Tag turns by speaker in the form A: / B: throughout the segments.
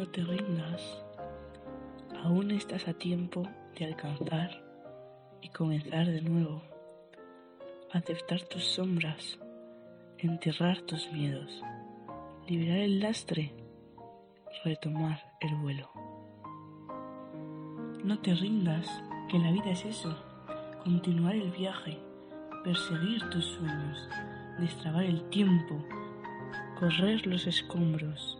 A: No te rindas. Aún estás a tiempo de alcanzar y comenzar de nuevo. Aceptar tus sombras, enterrar tus miedos, liberar el lastre, retomar el vuelo. No te rindas, que la vida es eso, continuar el viaje, perseguir tus sueños, destrabar el tiempo, correr los escombros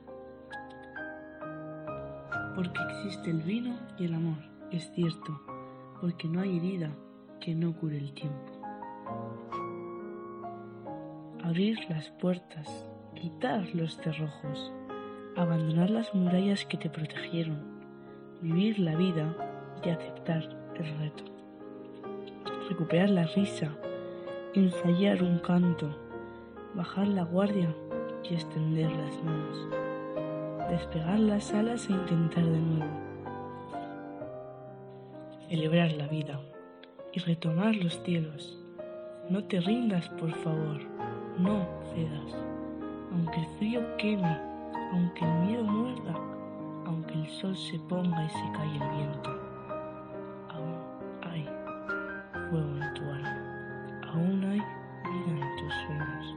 A: Porque existe el vino y el amor, es cierto, porque no hay herida que no cure el tiempo. Abrir las puertas, quitar los cerrojos, abandonar las murallas que te protegieron, vivir la vida y aceptar el reto. Recuperar la risa, ensayar un canto, bajar la guardia y extender las manos, despegar las alas e intentar de nuevo, celebrar la vida y retomar los cielos. No te rindas, por favor, no cedas, aunque el frío queme, aunque el miedo muerda, aunque el sol se ponga y se cae el viento, aún hay fuego en tu alma, aún hay vida en tus sueños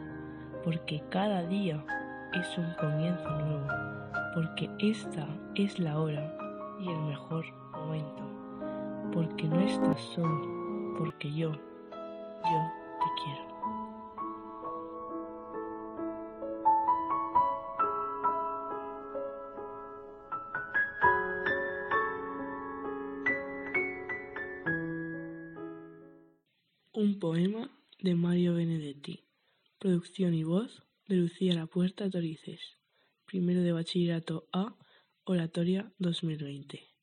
A: porque cada día es un comienzo nuevo, porque esta es la hora y el mejor momento, porque no estás solo, porque yo, yo te quiero. Un poema de Mario Benedetti. Producción y voz de Lucía La Puerta Torices. Primero de Bachillerato A, Oratoria 2020.